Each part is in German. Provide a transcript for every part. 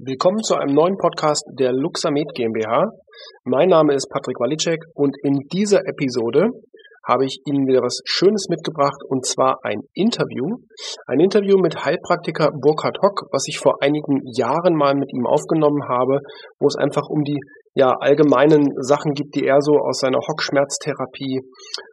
Willkommen zu einem neuen Podcast der Luxamed GmbH. Mein Name ist Patrick Walicek und in dieser Episode habe ich Ihnen wieder was Schönes mitgebracht und zwar ein Interview. Ein Interview mit Heilpraktiker Burkhard Hock, was ich vor einigen Jahren mal mit ihm aufgenommen habe, wo es einfach um die ja, allgemeinen Sachen gibt, die er so aus seiner Hockschmerztherapie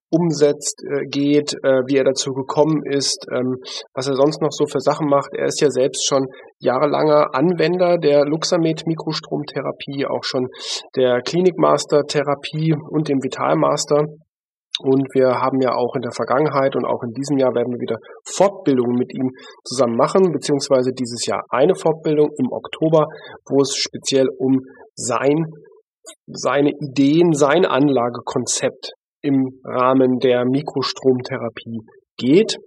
umsetzt, äh, geht, äh, wie er dazu gekommen ist, ähm, was er sonst noch so für Sachen macht. Er ist ja selbst schon jahrelanger Anwender der Luxamed Mikrostromtherapie, auch schon der Klinikmaster Therapie und dem Vitalmaster. Und wir haben ja auch in der Vergangenheit und auch in diesem Jahr werden wir wieder Fortbildungen mit ihm zusammen machen, beziehungsweise dieses Jahr eine Fortbildung im Oktober, wo es speziell um sein, seine Ideen, sein Anlagekonzept im Rahmen der Mikrostromtherapie geht.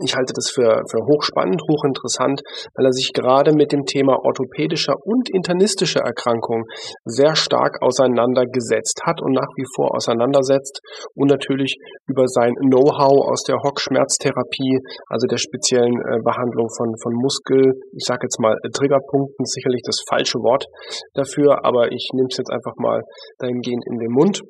Ich halte das für, für hochspannend, hochinteressant, weil er sich gerade mit dem Thema orthopädischer und internistischer Erkrankungen sehr stark auseinandergesetzt hat und nach wie vor auseinandersetzt und natürlich über sein Know-how aus der Hockschmerztherapie, also der speziellen äh, Behandlung von, von Muskel, ich sage jetzt mal Triggerpunkten, sicherlich das falsche Wort dafür, aber ich nehme es jetzt einfach mal dahingehend in den Mund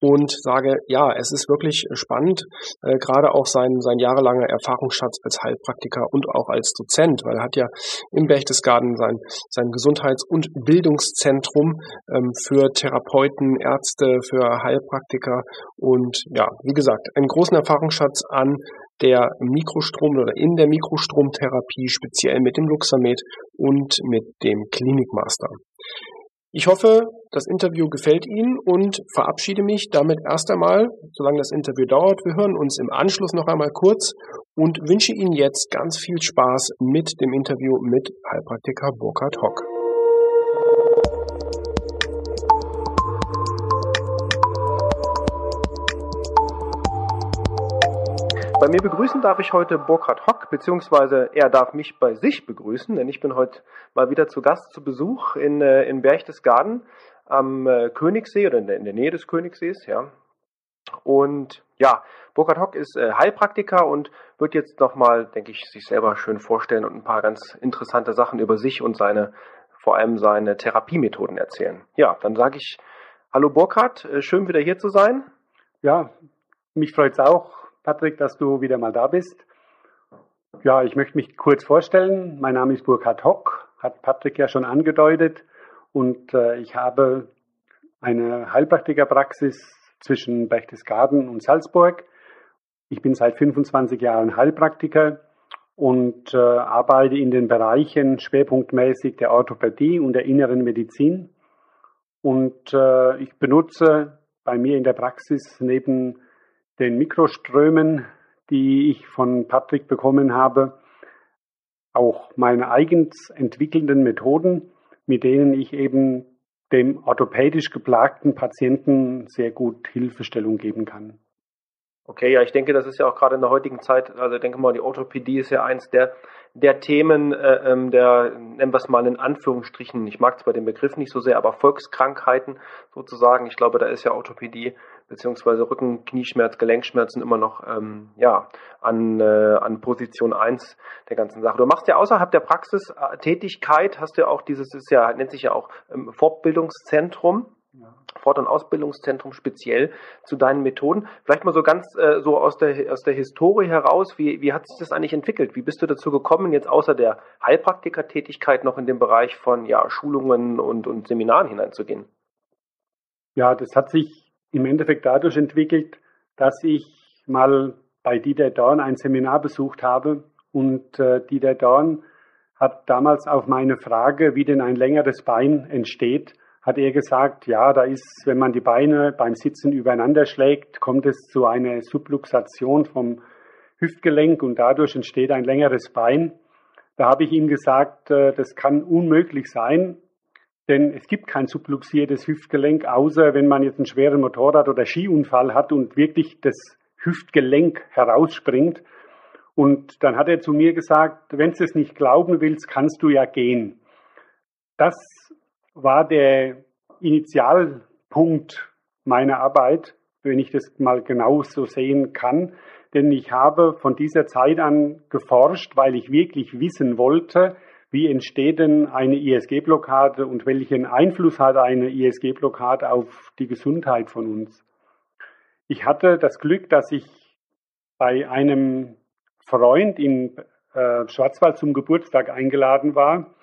und sage, ja, es ist wirklich spannend, äh, gerade auch sein, sein jahrelanger Erfahrungsschatz als Heilpraktiker und auch als Dozent, weil er hat ja im Berchtesgaden sein, sein Gesundheits- und Bildungszentrum ähm, für Therapeuten, Ärzte, für Heilpraktiker und ja, wie gesagt, einen großen Erfahrungsschatz an der Mikrostrom oder in der Mikrostromtherapie, speziell mit dem Luxamed und mit dem Klinikmaster. Ich hoffe, das Interview gefällt Ihnen und verabschiede mich damit erst einmal, solange das Interview dauert. Wir hören uns im Anschluss noch einmal kurz und wünsche Ihnen jetzt ganz viel Spaß mit dem Interview mit Heilpraktiker Burkhard Hock. Bei mir begrüßen darf ich heute Burkhard Hock, beziehungsweise er darf mich bei sich begrüßen, denn ich bin heute mal wieder zu Gast zu Besuch in, äh, in Berchtesgaden am äh, Königssee oder in der, in der Nähe des Königssees, ja. Und ja, Burkhard Hock ist äh, Heilpraktiker und wird jetzt nochmal, denke ich, sich selber schön vorstellen und ein paar ganz interessante Sachen über sich und seine, vor allem seine Therapiemethoden erzählen. Ja, dann sage ich Hallo Burkhard, schön wieder hier zu sein. Ja, mich freut es auch, Patrick, dass du wieder mal da bist. Ja, ich möchte mich kurz vorstellen. Mein Name ist Burkhard Hock, hat Patrick ja schon angedeutet. Und äh, ich habe eine Heilpraktikerpraxis zwischen Berchtesgaden und Salzburg. Ich bin seit 25 Jahren Heilpraktiker und äh, arbeite in den Bereichen schwerpunktmäßig der Orthopädie und der inneren Medizin. Und äh, ich benutze bei mir in der Praxis neben den Mikroströmen, die ich von Patrick bekommen habe, auch meine eigens entwickelnden Methoden, mit denen ich eben dem orthopädisch geplagten Patienten sehr gut Hilfestellung geben kann. Okay, ja, ich denke, das ist ja auch gerade in der heutigen Zeit, also denke mal, die Orthopädie ist ja eins der, der Themen, äh, ähm, der, nennen wir es mal in Anführungsstrichen, ich mag zwar den Begriff nicht so sehr, aber Volkskrankheiten sozusagen. Ich glaube, da ist ja Orthopädie beziehungsweise Rücken, Knieschmerz, Gelenkschmerzen immer noch ähm, ja, an, äh, an Position 1 der ganzen Sache. Du machst ja außerhalb der Praxistätigkeit, hast du ja auch dieses, ist ja, nennt sich ja auch ähm, Fortbildungszentrum. Fort- und Ausbildungszentrum speziell zu deinen Methoden. Vielleicht mal so ganz äh, so aus der, aus der Historie heraus, wie, wie hat sich das eigentlich entwickelt? Wie bist du dazu gekommen, jetzt außer der Heilpraktikertätigkeit noch in den Bereich von ja, Schulungen und, und Seminaren hineinzugehen? Ja, das hat sich im Endeffekt dadurch entwickelt, dass ich mal bei Dieter Dorn ein Seminar besucht habe und äh, Dieter Dorn hat damals auf meine Frage, wie denn ein längeres Bein entsteht, hat er gesagt, ja, da ist, wenn man die Beine beim Sitzen übereinander schlägt, kommt es zu einer Subluxation vom Hüftgelenk und dadurch entsteht ein längeres Bein. Da habe ich ihm gesagt, äh, das kann unmöglich sein, denn es gibt kein subluxiertes Hüftgelenk, außer wenn man jetzt einen schweren Motorrad- oder Skiunfall hat und wirklich das Hüftgelenk herausspringt. Und dann hat er zu mir gesagt, wenn du es nicht glauben willst, kannst du ja gehen. Das war der Initialpunkt meiner Arbeit, wenn ich das mal genau so sehen kann. Denn ich habe von dieser Zeit an geforscht, weil ich wirklich wissen wollte, wie entsteht denn eine ISG-Blockade und welchen Einfluss hat eine ISG-Blockade auf die Gesundheit von uns. Ich hatte das Glück, dass ich bei einem Freund in äh, Schwarzwald zum Geburtstag eingeladen war.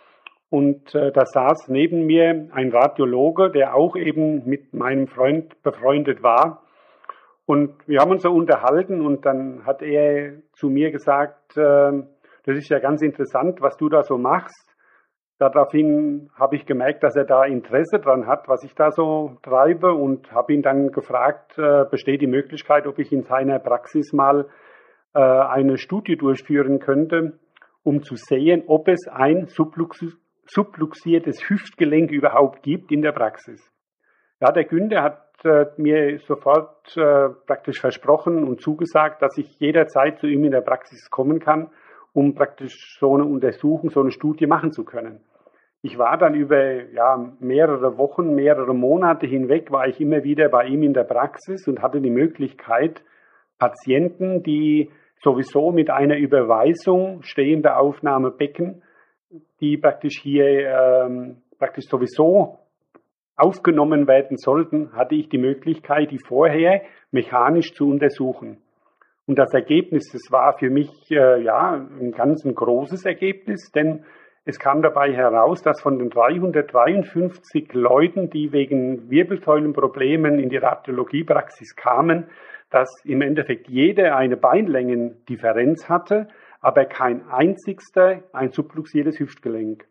Und äh, da saß neben mir ein Radiologe, der auch eben mit meinem Freund befreundet war. Und wir haben uns so unterhalten und dann hat er zu mir gesagt, äh, das ist ja ganz interessant, was du da so machst. Daraufhin habe ich gemerkt, dass er da Interesse dran hat, was ich da so treibe und habe ihn dann gefragt, äh, besteht die Möglichkeit, ob ich in seiner Praxis mal äh, eine Studie durchführen könnte, um zu sehen, ob es ein subluxiertes Hüftgelenk überhaupt gibt in der Praxis. Ja, der Günther hat äh, mir sofort äh, praktisch versprochen und zugesagt, dass ich jederzeit zu ihm in der Praxis kommen kann um praktisch so eine Untersuchung, so eine Studie machen zu können. Ich war dann über ja, mehrere Wochen, mehrere Monate hinweg, war ich immer wieder bei ihm in der Praxis und hatte die Möglichkeit, Patienten, die sowieso mit einer Überweisung stehender Aufnahmebecken, die praktisch hier ähm, praktisch sowieso aufgenommen werden sollten, hatte ich die Möglichkeit, die vorher mechanisch zu untersuchen. Und das Ergebnis, das war für mich äh, ja ein ganz ein großes Ergebnis, denn es kam dabei heraus, dass von den 353 Leuten, die wegen Wirbelsäulenproblemen in die Radiologiepraxis kamen, dass im Endeffekt jeder eine Beinlängendifferenz hatte, aber kein einzigster ein subluxiertes Hüftgelenk.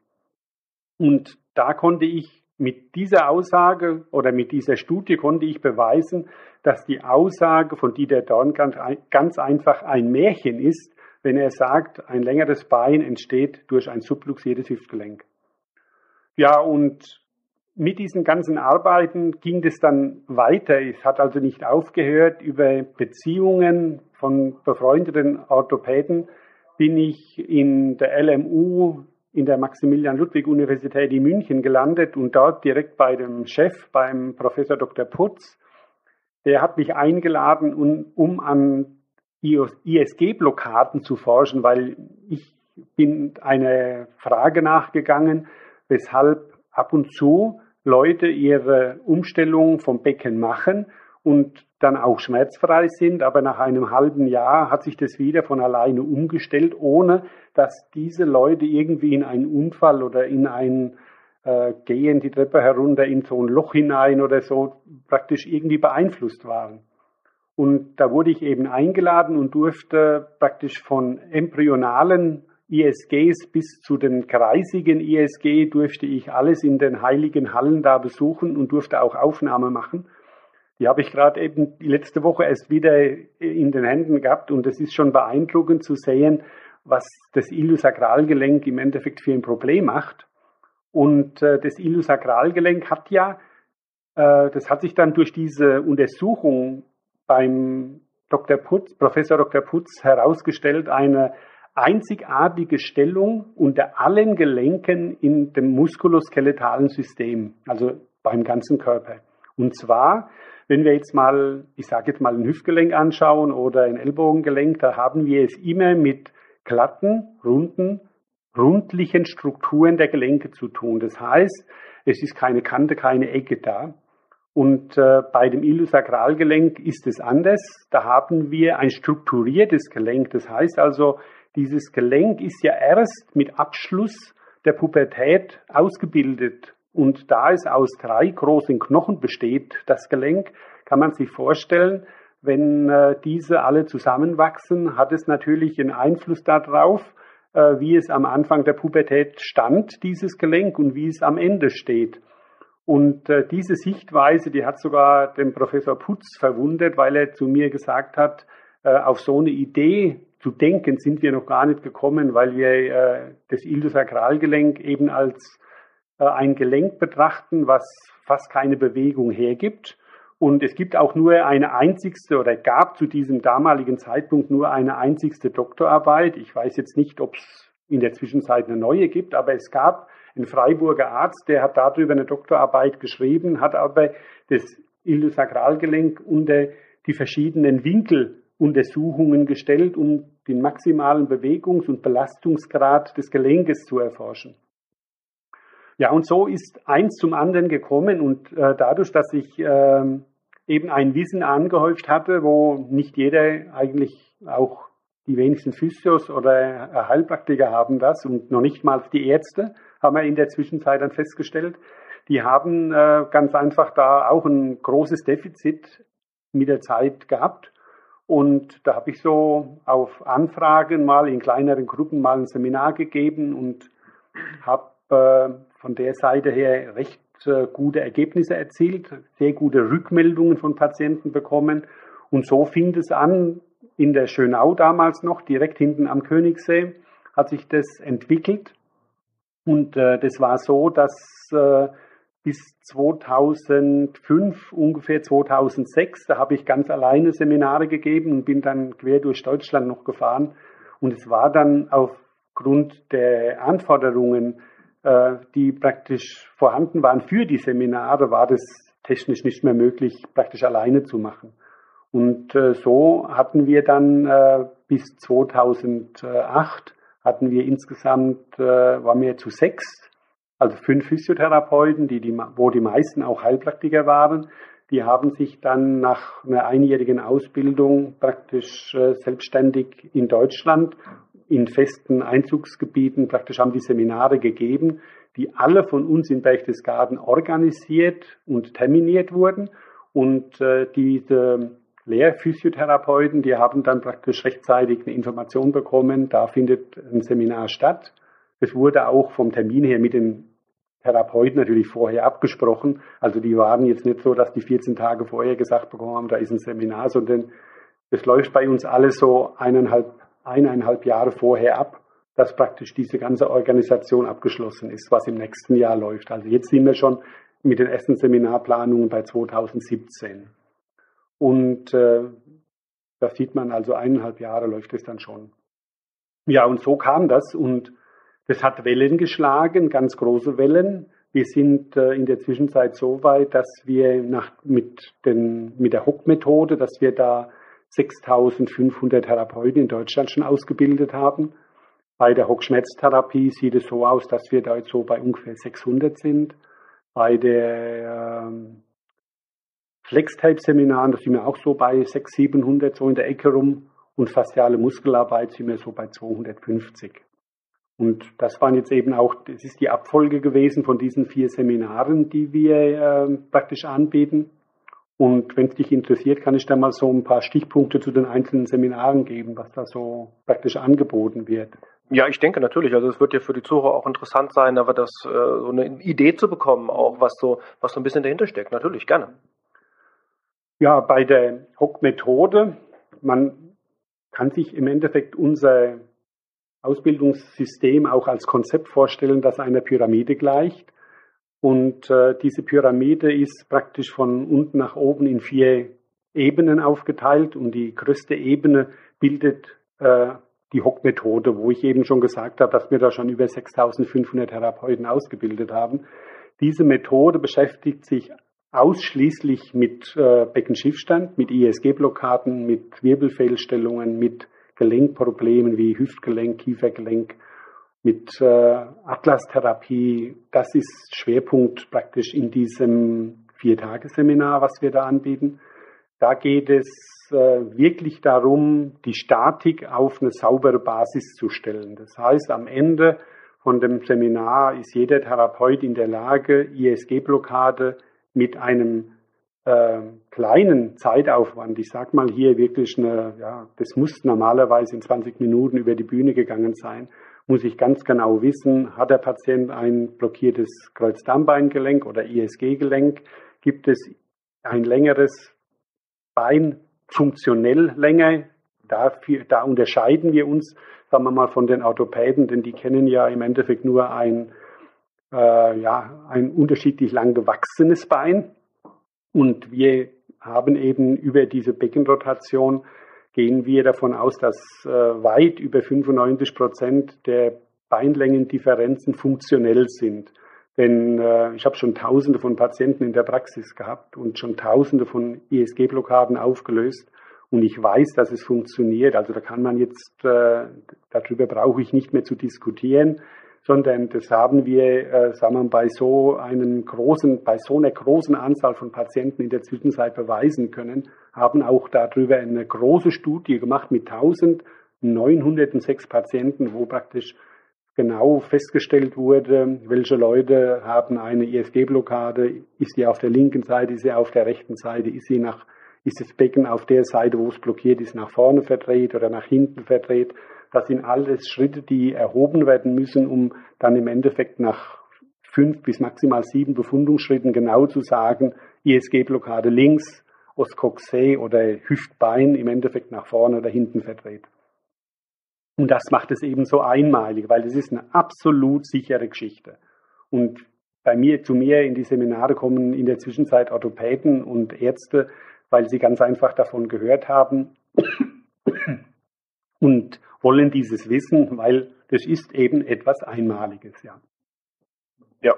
Und da konnte ich mit dieser Aussage oder mit dieser Studie konnte ich beweisen, dass die Aussage von Dieter Dorn ganz einfach ein Märchen ist, wenn er sagt, ein längeres Bein entsteht durch ein subluxiertes Hüftgelenk. Ja, und mit diesen ganzen Arbeiten ging es dann weiter. Es hat also nicht aufgehört. Über Beziehungen von befreundeten Orthopäden bin ich in der LMU in der Maximilian-Ludwig-Universität in München gelandet und dort direkt bei dem Chef, beim Professor Dr. Putz, der hat mich eingeladen, um, an ISG-Blockaden zu forschen, weil ich bin eine Frage nachgegangen, weshalb ab und zu Leute ihre Umstellung vom Becken machen und dann auch schmerzfrei sind, aber nach einem halben Jahr hat sich das wieder von alleine umgestellt, ohne dass diese Leute irgendwie in einen Unfall oder in ein äh, Gehen die Treppe herunter in so ein Loch hinein oder so praktisch irgendwie beeinflusst waren. Und da wurde ich eben eingeladen und durfte praktisch von embryonalen ISGs bis zu den kreisigen ISG durfte ich alles in den heiligen Hallen da besuchen und durfte auch Aufnahme machen. Die habe ich gerade eben letzte Woche erst wieder in den Händen gehabt und es ist schon beeindruckend zu sehen, was das Iliosakralgelenk im Endeffekt für ein Problem macht. Und äh, das Iliosakralgelenk hat ja, äh, das hat sich dann durch diese Untersuchung beim Dr. Putz, Professor Dr. Putz herausgestellt, eine einzigartige Stellung unter allen Gelenken in dem muskuloskeletalen System, also beim ganzen Körper. Und zwar wenn wir jetzt mal, ich sage jetzt mal ein Hüftgelenk anschauen oder ein Ellbogengelenk, da haben wir es immer mit glatten, runden, rundlichen Strukturen der Gelenke zu tun. Das heißt, es ist keine Kante, keine Ecke da. Und äh, bei dem Iliosakralgelenk ist es anders. Da haben wir ein strukturiertes Gelenk. Das heißt also, dieses Gelenk ist ja erst mit Abschluss der Pubertät ausgebildet und da es aus drei großen Knochen besteht, das Gelenk, kann man sich vorstellen, wenn äh, diese alle zusammenwachsen, hat es natürlich einen Einfluss darauf, äh, wie es am Anfang der Pubertät stand, dieses Gelenk, und wie es am Ende steht. Und äh, diese Sichtweise, die hat sogar den Professor Putz verwundert, weil er zu mir gesagt hat, äh, auf so eine Idee zu denken sind wir noch gar nicht gekommen, weil wir äh, das Iliosakralgelenk eben als ein Gelenk betrachten, was fast keine Bewegung hergibt. Und es gibt auch nur eine einzigste oder gab zu diesem damaligen Zeitpunkt nur eine einzigste Doktorarbeit. Ich weiß jetzt nicht, ob es in der Zwischenzeit eine neue gibt, aber es gab einen Freiburger Arzt, der hat darüber eine Doktorarbeit geschrieben, hat aber das Iliosakralgelenk unter die verschiedenen Winkel Untersuchungen gestellt, um den maximalen Bewegungs- und Belastungsgrad des Gelenkes zu erforschen. Ja, und so ist eins zum anderen gekommen und äh, dadurch, dass ich äh, eben ein Wissen angehäuft hatte, wo nicht jeder eigentlich auch die wenigsten Physios oder Heilpraktiker haben das und noch nicht mal die Ärzte, haben wir in der Zwischenzeit dann festgestellt. Die haben äh, ganz einfach da auch ein großes Defizit mit der Zeit gehabt. Und da habe ich so auf Anfragen mal in kleineren Gruppen mal ein Seminar gegeben und habe äh, von der Seite her recht äh, gute Ergebnisse erzielt, sehr gute Rückmeldungen von Patienten bekommen. Und so fing es an, in der Schönau damals noch, direkt hinten am Königssee, hat sich das entwickelt. Und äh, das war so, dass äh, bis 2005, ungefähr 2006, da habe ich ganz alleine Seminare gegeben und bin dann quer durch Deutschland noch gefahren. Und es war dann aufgrund der Anforderungen, die praktisch vorhanden waren für die Seminare, war das technisch nicht mehr möglich, praktisch alleine zu machen. Und äh, so hatten wir dann äh, bis 2008 hatten wir insgesamt, äh, waren wir zu sechs, also fünf Physiotherapeuten, die, die, wo die meisten auch Heilpraktiker waren. Die haben sich dann nach einer einjährigen Ausbildung praktisch äh, selbstständig in Deutschland in festen Einzugsgebieten praktisch haben die Seminare gegeben, die alle von uns in Berchtesgaden organisiert und terminiert wurden. Und äh, diese Lehrphysiotherapeuten, die haben dann praktisch rechtzeitig eine Information bekommen, da findet ein Seminar statt. Es wurde auch vom Termin her mit den Therapeuten natürlich vorher abgesprochen. Also die waren jetzt nicht so, dass die 14 Tage vorher gesagt bekommen haben, da ist ein Seminar, sondern es läuft bei uns alles so eineinhalb, eineinhalb Jahre vorher ab, dass praktisch diese ganze Organisation abgeschlossen ist, was im nächsten Jahr läuft. Also jetzt sind wir schon mit den ersten Seminarplanungen bei 2017. Und äh, da sieht man also eineinhalb Jahre läuft es dann schon. Ja, und so kam das und das hat Wellen geschlagen, ganz große Wellen. Wir sind äh, in der Zwischenzeit so weit, dass wir nach, mit, den, mit der Hock-Methode, dass wir da 6500 Therapeuten in Deutschland schon ausgebildet haben. Bei der Hock-Schmerztherapie sieht es so aus, dass wir da jetzt so bei ungefähr 600 sind. Bei der ähm, Flex-Tape-Seminaren, sind wir auch so bei 600, 700 so in der Ecke rum. Und fasziale Muskelarbeit sind wir so bei 250. Und das waren jetzt eben auch, das ist die Abfolge gewesen von diesen vier Seminaren, die wir äh, praktisch anbieten. Und wenn es dich interessiert, kann ich da mal so ein paar Stichpunkte zu den einzelnen Seminaren geben, was da so praktisch angeboten wird. Ja, ich denke natürlich. Also es wird ja für die Zuhörer auch interessant sein, aber das äh, so eine Idee zu bekommen, auch was so was so ein bisschen dahinter steckt. Natürlich gerne. Ja, bei der Hock-Methode, man kann sich im Endeffekt unser Ausbildungssystem auch als Konzept vorstellen, das einer Pyramide gleicht. Und äh, diese Pyramide ist praktisch von unten nach oben in vier Ebenen aufgeteilt und die größte Ebene bildet äh, die Hock-Methode, wo ich eben schon gesagt habe, dass wir da schon über 6500 Therapeuten ausgebildet haben. Diese Methode beschäftigt sich ausschließlich mit äh, Beckenschiffstand, mit ISG-Blockaden, mit Wirbelfehlstellungen, mit Gelenkproblemen wie Hüftgelenk, Kiefergelenk, mit äh, Atlas-Therapie. Das ist Schwerpunkt praktisch in diesem Viertageseminar, was wir da anbieten. Da geht es äh, wirklich darum, die Statik auf eine saubere Basis zu stellen. Das heißt, am Ende von dem Seminar ist jeder Therapeut in der Lage, ISG-Blockade mit einem äh, kleinen Zeitaufwand, ich sag mal hier wirklich eine, ja, das muss normalerweise in 20 Minuten über die Bühne gegangen sein, muss ich ganz genau wissen, hat der Patient ein blockiertes Kreuzdarmbeingelenk oder ISG-Gelenk, gibt es ein längeres Bein funktionell länger, Dafür, da unterscheiden wir uns, sagen wir mal, von den Orthopäden, denn die kennen ja im Endeffekt nur ein, äh, ja, ein unterschiedlich lang gewachsenes Bein. Und wir haben eben über diese Beckenrotation gehen wir davon aus, dass äh, weit über 95 Prozent der Beinlängendifferenzen funktionell sind. Denn äh, ich habe schon Tausende von Patienten in der Praxis gehabt und schon Tausende von ISG-Blockaden aufgelöst. und ich weiß, dass es funktioniert. Also da kann man jetzt, äh, darüber brauche ich nicht mehr zu diskutieren, sondern das haben wir, äh, sagen wir, bei so einem großen, bei so einer großen Anzahl von Patienten in der Zwischenzeit beweisen können, haben auch darüber eine große Studie gemacht mit 1906 Patienten, wo praktisch genau festgestellt wurde, welche Leute haben eine ISG-Blockade, ist sie auf der linken Seite, ist sie auf der rechten Seite, ist sie nach, ist das Becken auf der Seite, wo es blockiert ist, nach vorne verdreht oder nach hinten verdreht. Das sind alles Schritte, die erhoben werden müssen, um dann im Endeffekt nach fünf bis maximal sieben Befundungsschritten genau zu sagen, ISG-Blockade links, Oskoxé oder Hüftbein im Endeffekt nach vorne oder hinten verdreht. Und das macht es eben so einmalig, weil es ist eine absolut sichere Geschichte. Und bei mir, zu mir in die Seminare kommen in der Zwischenzeit Orthopäden und Ärzte, weil sie ganz einfach davon gehört haben und wollen dieses wissen, weil das ist eben etwas Einmaliges, ja. Ja.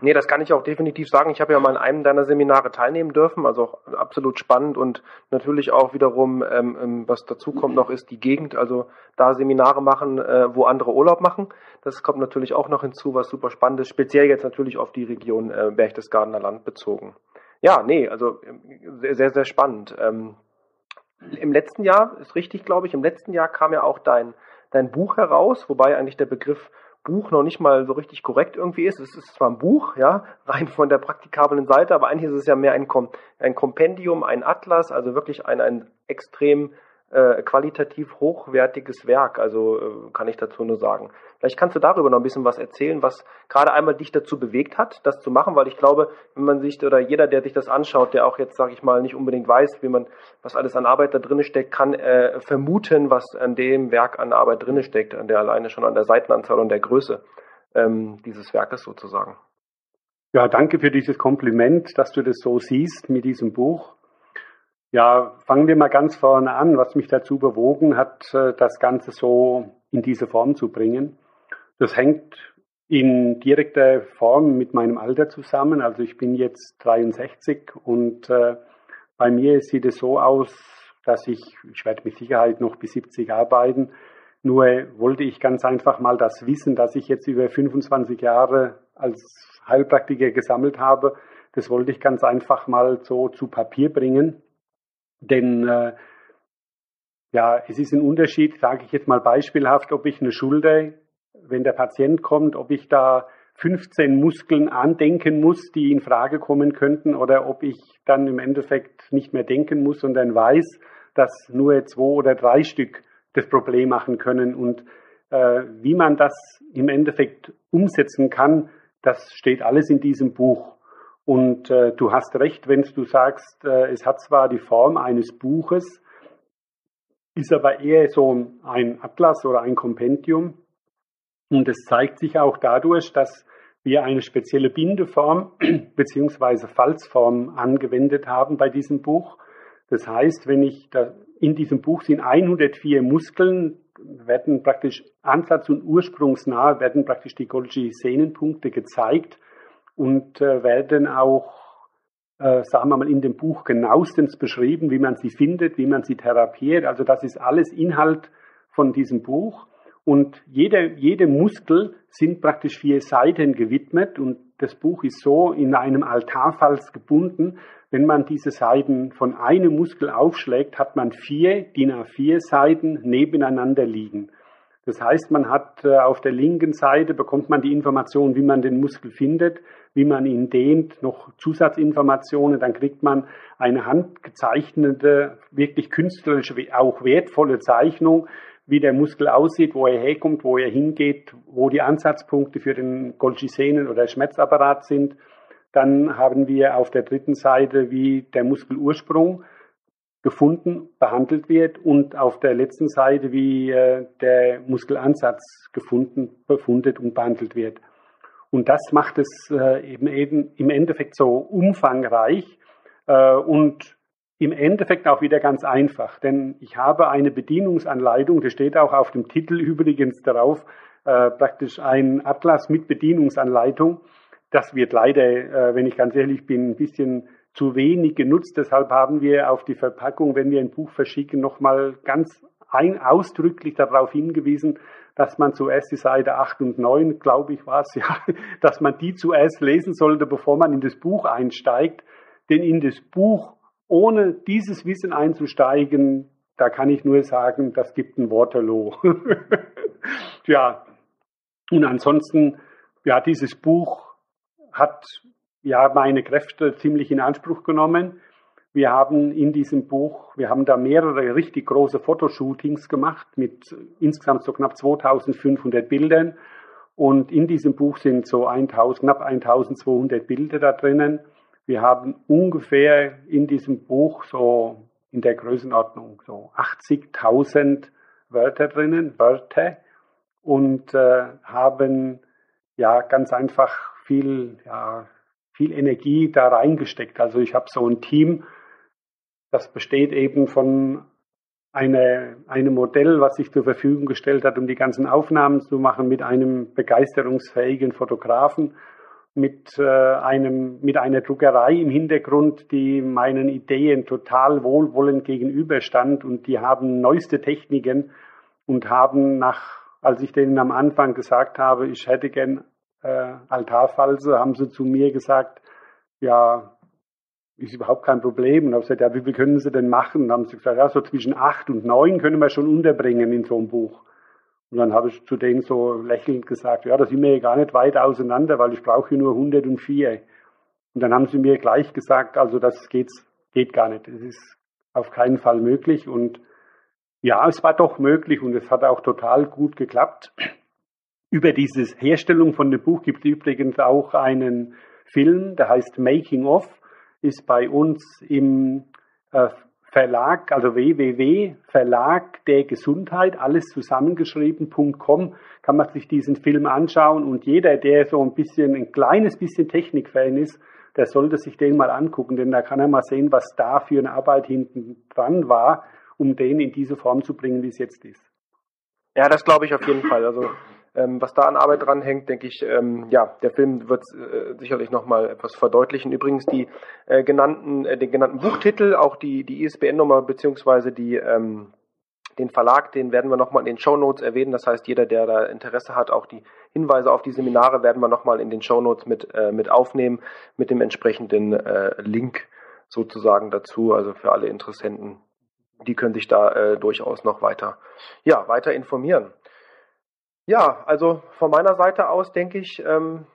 Nee, das kann ich auch definitiv sagen. Ich habe ja mal an einem deiner Seminare teilnehmen dürfen, also auch absolut spannend und natürlich auch wiederum, ähm, ähm, was dazu kommt noch, ist die Gegend, also da Seminare machen, äh, wo andere Urlaub machen. Das kommt natürlich auch noch hinzu, was super spannend ist, speziell jetzt natürlich auf die Region äh, Berchtesgadener Land bezogen. Ja, nee, also ähm, sehr, sehr, sehr spannend. Ähm, Im letzten Jahr, ist richtig, glaube ich, im letzten Jahr kam ja auch dein, dein Buch heraus, wobei eigentlich der Begriff Buch noch nicht mal so richtig korrekt irgendwie ist. Es ist zwar ein Buch, ja, rein von der praktikablen Seite, aber eigentlich ist es ja mehr ein, Kom ein Kompendium, ein Atlas, also wirklich ein, ein extrem äh, qualitativ hochwertiges Werk, also äh, kann ich dazu nur sagen. Vielleicht kannst du darüber noch ein bisschen was erzählen, was gerade einmal dich dazu bewegt hat, das zu machen, weil ich glaube, wenn man sich oder jeder, der sich das anschaut, der auch jetzt, sage ich mal, nicht unbedingt weiß, wie man, was alles an Arbeit da drin steckt, kann äh, vermuten, was an dem Werk an Arbeit drin steckt, an der alleine schon an der Seitenanzahl und der Größe ähm, dieses Werkes sozusagen. Ja, danke für dieses Kompliment, dass du das so siehst mit diesem Buch. Ja, fangen wir mal ganz vorne an, was mich dazu bewogen hat, äh, das Ganze so in diese Form zu bringen. Das hängt in direkter Form mit meinem Alter zusammen. Also ich bin jetzt 63 und äh, bei mir sieht es so aus, dass ich, ich werde mit Sicherheit noch bis 70 arbeiten, nur wollte ich ganz einfach mal das Wissen, das ich jetzt über 25 Jahre als Heilpraktiker gesammelt habe, das wollte ich ganz einfach mal so zu Papier bringen denn äh, ja, es ist ein Unterschied, sage ich jetzt mal beispielhaft, ob ich eine Schulter, wenn der Patient kommt, ob ich da 15 Muskeln andenken muss, die in Frage kommen könnten, oder ob ich dann im Endeffekt nicht mehr denken muss, sondern weiß, dass nur zwei oder drei Stück das Problem machen können. Und äh, wie man das im Endeffekt umsetzen kann, das steht alles in diesem Buch. Und äh, du hast recht, wenn du sagst, äh, es hat zwar die Form eines Buches, ist aber eher so ein Atlas oder ein Kompendium. Und es zeigt sich auch dadurch, dass wir eine spezielle Bindeform bzw. Falzform angewendet haben bei diesem Buch. Das heißt, wenn ich da, in diesem Buch sind 104 Muskeln, werden praktisch ansatz- und ursprungsnah, werden praktisch die Golgi-Sehnenpunkte gezeigt und äh, werden auch, äh, sagen wir mal, in dem Buch genauestens beschrieben, wie man sie findet, wie man sie therapiert. Also das ist alles Inhalt von diesem Buch. Und jede, jede Muskel sind praktisch vier Seiten gewidmet und das Buch ist so in einem Altarfalz gebunden. Wenn man diese Seiten von einem Muskel aufschlägt, hat man vier DIN A4 Seiten nebeneinander liegen. Das heißt, man hat äh, auf der linken Seite bekommt man die Information, wie man den Muskel findet wie man ihn dehnt, noch Zusatzinformationen, dann kriegt man eine handgezeichnete, wirklich künstlerische, auch wertvolle Zeichnung, wie der Muskel aussieht, wo er herkommt, wo er hingeht, wo die Ansatzpunkte für den Golgi-Sehnen- oder Schmerzapparat sind. Dann haben wir auf der dritten Seite, wie der Muskelursprung gefunden, behandelt wird und auf der letzten Seite, wie äh, der Muskelansatz gefunden, befundet und behandelt wird. Und das macht es äh, eben, im Endeffekt so umfangreich äh, und im Endeffekt auch wieder ganz einfach. Denn ich habe eine Bedienungsanleitung, das steht auch auf dem Titel übrigens darauf, praktisch ein Atlas mit Bedienungsanleitung. Das wird leider, wenn ich ganz ehrlich bin, ein bisschen zu wenig genutzt. Deshalb haben wir auf die Verpackung, wenn wir ein Buch verschicken, nochmal ganz ein, ausdrücklich darauf hingewiesen, dass man zuerst die Seite 8 und 9, glaube ich, war es, ja, dass man die zuerst lesen sollte, bevor man in das Buch einsteigt. Denn in das Buch, ohne dieses Wissen einzusteigen, da kann ich nur sagen, das gibt ein Waterloo. ja, und ansonsten, ja, dieses Buch hat ja meine Kräfte ziemlich in Anspruch genommen. Wir haben in diesem Buch, wir haben da mehrere richtig große Fotoshootings gemacht mit insgesamt so knapp 2500 Bildern. Und in diesem Buch sind so 1000, knapp 1200 Bilder da drinnen. Wir haben ungefähr in diesem Buch so in der Größenordnung so 80.000 Wörter drinnen, Wörter, und äh, haben ja ganz einfach viel, ja, viel Energie da reingesteckt. Also ich habe so ein Team, das besteht eben von eine, einem Modell, was sich zur Verfügung gestellt hat, um die ganzen Aufnahmen zu machen, mit einem begeisterungsfähigen Fotografen, mit, äh, einem, mit einer Druckerei im Hintergrund, die meinen Ideen total wohlwollend gegenüberstand und die haben neueste Techniken und haben nach, als ich denen am Anfang gesagt habe, ich hätte gern äh, Altarfalse, haben sie zu mir gesagt, ja, ist überhaupt kein Problem. Und habe gesagt, ja, wie viel können Sie denn machen? Und haben sie gesagt, ja, so zwischen acht und neun können wir schon unterbringen in so einem Buch. Und dann habe ich zu denen so lächelnd gesagt, ja, da sind wir ja gar nicht weit auseinander, weil ich brauche hier nur 104. Und dann haben sie mir gleich gesagt, also das geht, geht gar nicht. Es ist auf keinen Fall möglich. Und ja, es war doch möglich und es hat auch total gut geklappt. Über diese Herstellung von dem Buch gibt es übrigens auch einen Film, der heißt Making of, ist bei uns im äh, Verlag, also www.verlag der Gesundheit, alles zusammengeschrieben.com, kann man sich diesen Film anschauen und jeder, der so ein bisschen, ein kleines bisschen Technikfan ist, der sollte sich den mal angucken, denn da kann er mal sehen, was da für eine Arbeit hinten dran war, um den in diese Form zu bringen, wie es jetzt ist. Ja, das glaube ich auf jeden Fall. Also ähm, was da an Arbeit dran hängt, denke ich, ähm, ja, der Film wird äh, sicherlich nochmal etwas verdeutlichen. Übrigens die äh, genannten, äh, den genannten Buchtitel, auch die, die ISBN-Nummer beziehungsweise die ähm, den Verlag, den werden wir nochmal in den Show Notes erwähnen. Das heißt, jeder, der da Interesse hat, auch die Hinweise auf die Seminare werden wir nochmal in den Show Notes mit, äh, mit aufnehmen, mit dem entsprechenden äh, Link sozusagen dazu. Also für alle Interessenten, die können sich da äh, durchaus noch weiter, ja, weiter informieren. Ja, also von meiner Seite aus denke ich, ähm,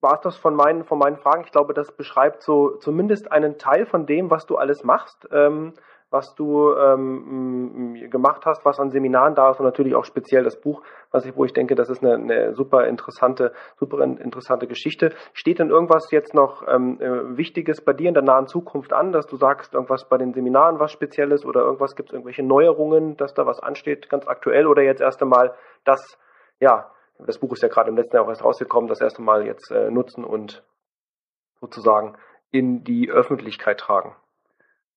war es das von meinen, von meinen Fragen. Ich glaube, das beschreibt so zumindest einen Teil von dem, was du alles machst, ähm, was du ähm, gemacht hast, was an Seminaren da ist und natürlich auch speziell das Buch, was ich, wo ich denke, das ist eine, eine super interessante, super interessante Geschichte. Steht denn irgendwas jetzt noch ähm, äh, Wichtiges bei dir in der nahen Zukunft an, dass du sagst, irgendwas bei den Seminaren was Spezielles oder irgendwas gibt es irgendwelche Neuerungen, dass da was ansteht, ganz aktuell oder jetzt erst einmal das ja, das Buch ist ja gerade im letzten Jahr auch erst rausgekommen, das erste Mal jetzt äh, nutzen und sozusagen in die Öffentlichkeit tragen.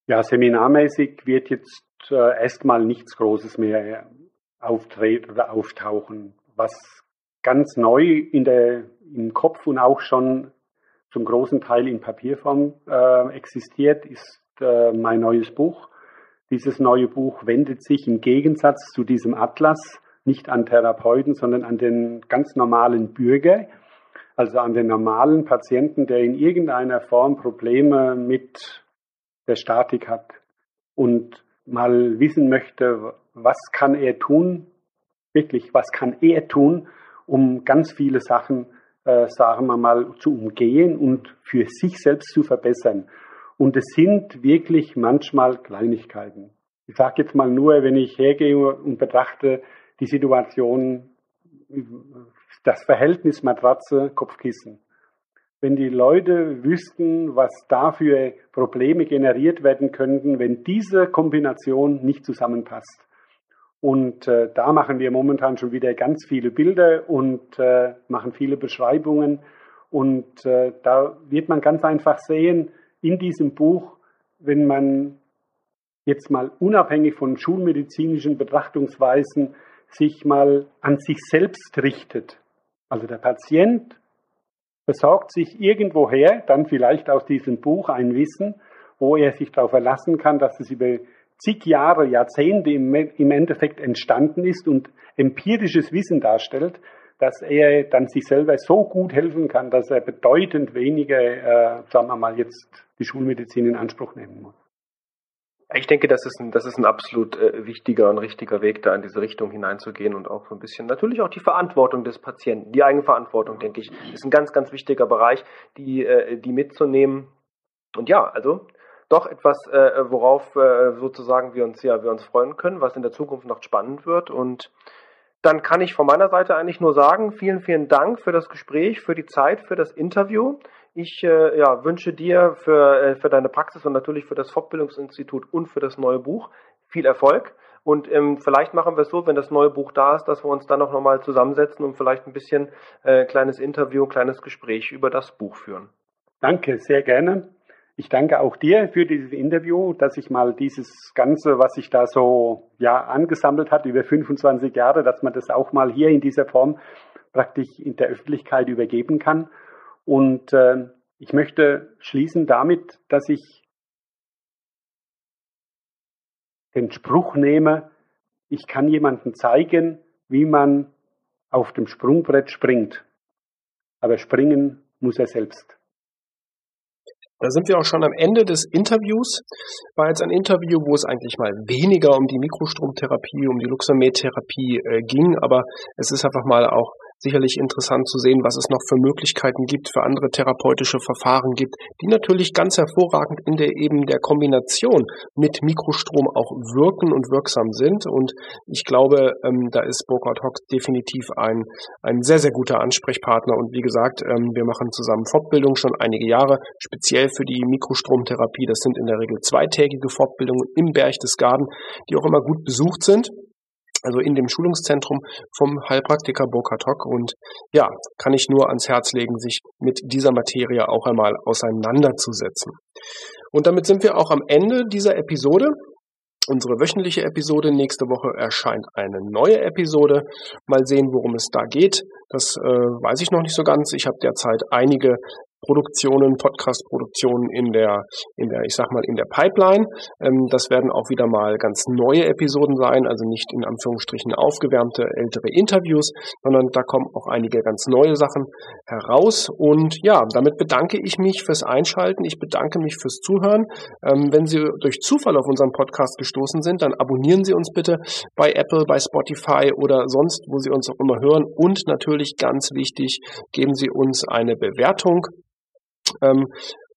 Ja, seminarmäßig wird jetzt äh, erstmal nichts Großes mehr auftreten oder auftauchen. Was ganz neu in der, im Kopf und auch schon zum großen Teil in Papierform äh, existiert, ist äh, mein neues Buch. Dieses neue Buch wendet sich im Gegensatz zu diesem Atlas nicht an Therapeuten, sondern an den ganz normalen Bürger, also an den normalen Patienten, der in irgendeiner Form Probleme mit der Statik hat und mal wissen möchte, was kann er tun, wirklich, was kann er tun, um ganz viele Sachen, äh, sagen wir mal, zu umgehen und für sich selbst zu verbessern. Und es sind wirklich manchmal Kleinigkeiten. Ich sage jetzt mal nur, wenn ich hergehe und betrachte, die Situation, das Verhältnis Matratze, Kopfkissen. Wenn die Leute wüssten, was da für Probleme generiert werden könnten, wenn diese Kombination nicht zusammenpasst. Und äh, da machen wir momentan schon wieder ganz viele Bilder und äh, machen viele Beschreibungen. Und äh, da wird man ganz einfach sehen, in diesem Buch, wenn man jetzt mal unabhängig von schulmedizinischen Betrachtungsweisen sich mal an sich selbst richtet. Also der Patient besorgt sich irgendwoher, dann vielleicht aus diesem Buch ein Wissen, wo er sich darauf verlassen kann, dass es über zig Jahre, Jahrzehnte im, Endeffekt entstanden ist und empirisches Wissen darstellt, dass er dann sich selber so gut helfen kann, dass er bedeutend weniger, äh, sagen wir mal, jetzt die Schulmedizin in Anspruch nehmen muss. Ich denke, das ist ein, das ist ein absolut äh, wichtiger und richtiger Weg, da in diese Richtung hineinzugehen und auch so ein bisschen natürlich auch die Verantwortung des Patienten, die eigene Verantwortung, denke ich, ist ein ganz, ganz wichtiger Bereich, die, äh, die mitzunehmen. Und ja, also doch etwas, äh, worauf äh, sozusagen wir uns ja wir uns freuen können, was in der Zukunft noch spannend wird. Und dann kann ich von meiner Seite eigentlich nur sagen, vielen, vielen Dank für das Gespräch, für die Zeit, für das Interview. Ich äh, ja, wünsche dir für, äh, für deine Praxis und natürlich für das Fortbildungsinstitut und für das neue Buch viel Erfolg. Und ähm, vielleicht machen wir es so, wenn das neue Buch da ist, dass wir uns dann noch mal zusammensetzen und vielleicht ein bisschen äh, kleines Interview, kleines Gespräch über das Buch führen. Danke, sehr gerne. Ich danke auch dir für dieses Interview, dass ich mal dieses Ganze, was sich da so ja angesammelt hat über 25 Jahre, dass man das auch mal hier in dieser Form praktisch in der Öffentlichkeit übergeben kann. Und äh, ich möchte schließen damit, dass ich den Spruch nehme, ich kann jemandem zeigen, wie man auf dem Sprungbrett springt. Aber springen muss er selbst. Da sind wir auch schon am Ende des Interviews. War jetzt ein Interview, wo es eigentlich mal weniger um die Mikrostromtherapie, um die Luxamed-Therapie äh, ging, aber es ist einfach mal auch sicherlich interessant zu sehen, was es noch für Möglichkeiten gibt, für andere therapeutische Verfahren gibt, die natürlich ganz hervorragend in der eben der Kombination mit Mikrostrom auch wirken und wirksam sind. Und ich glaube, ähm, da ist Burkhard Hock definitiv ein, ein sehr, sehr guter Ansprechpartner. Und wie gesagt, ähm, wir machen zusammen Fortbildung schon einige Jahre, speziell für die Mikrostromtherapie. Das sind in der Regel zweitägige Fortbildungen im Berchtesgaden, die auch immer gut besucht sind also in dem Schulungszentrum vom Heilpraktiker Burkhard Hock. Und ja, kann ich nur ans Herz legen, sich mit dieser Materie auch einmal auseinanderzusetzen. Und damit sind wir auch am Ende dieser Episode. Unsere wöchentliche Episode. Nächste Woche erscheint eine neue Episode. Mal sehen, worum es da geht. Das äh, weiß ich noch nicht so ganz. Ich habe derzeit einige Produktionen, Podcast-Produktionen in der, in der, ich sag mal, in der Pipeline. Ähm, das werden auch wieder mal ganz neue Episoden sein, also nicht in Anführungsstrichen aufgewärmte ältere Interviews, sondern da kommen auch einige ganz neue Sachen heraus. Und ja, damit bedanke ich mich fürs Einschalten. Ich bedanke mich fürs Zuhören. Ähm, wenn Sie durch Zufall auf unseren Podcast gestoßen sind, dann abonnieren Sie uns bitte bei Apple, bei Spotify oder sonst, wo Sie uns auch immer hören. Und natürlich ganz wichtig, geben Sie uns eine Bewertung ähm,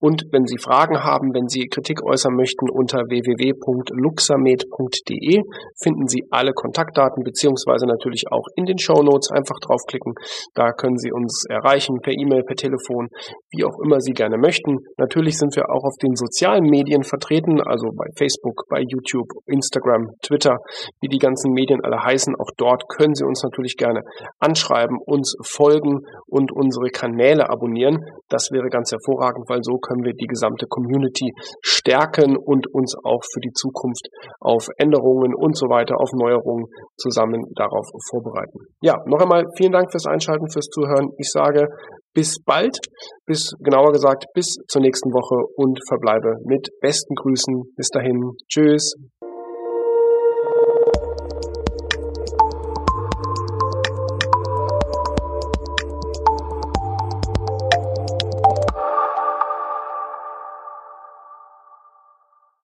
und wenn Sie Fragen haben, wenn Sie Kritik äußern möchten, unter www.luxamed.de finden Sie alle Kontaktdaten, beziehungsweise natürlich auch in den Show Notes einfach draufklicken. Da können Sie uns erreichen per E-Mail, per Telefon, wie auch immer Sie gerne möchten. Natürlich sind wir auch auf den sozialen Medien vertreten, also bei Facebook, bei YouTube, Instagram, Twitter, wie die ganzen Medien alle heißen. Auch dort können Sie uns natürlich gerne anschreiben, uns folgen und unsere Kanäle abonnieren. Das wäre ganz hervorragend, weil so können können wir die gesamte Community stärken und uns auch für die Zukunft auf Änderungen und so weiter, auf Neuerungen zusammen darauf vorbereiten. Ja, noch einmal vielen Dank fürs Einschalten, fürs Zuhören. Ich sage bis bald, bis genauer gesagt bis zur nächsten Woche und verbleibe mit besten Grüßen. Bis dahin. Tschüss.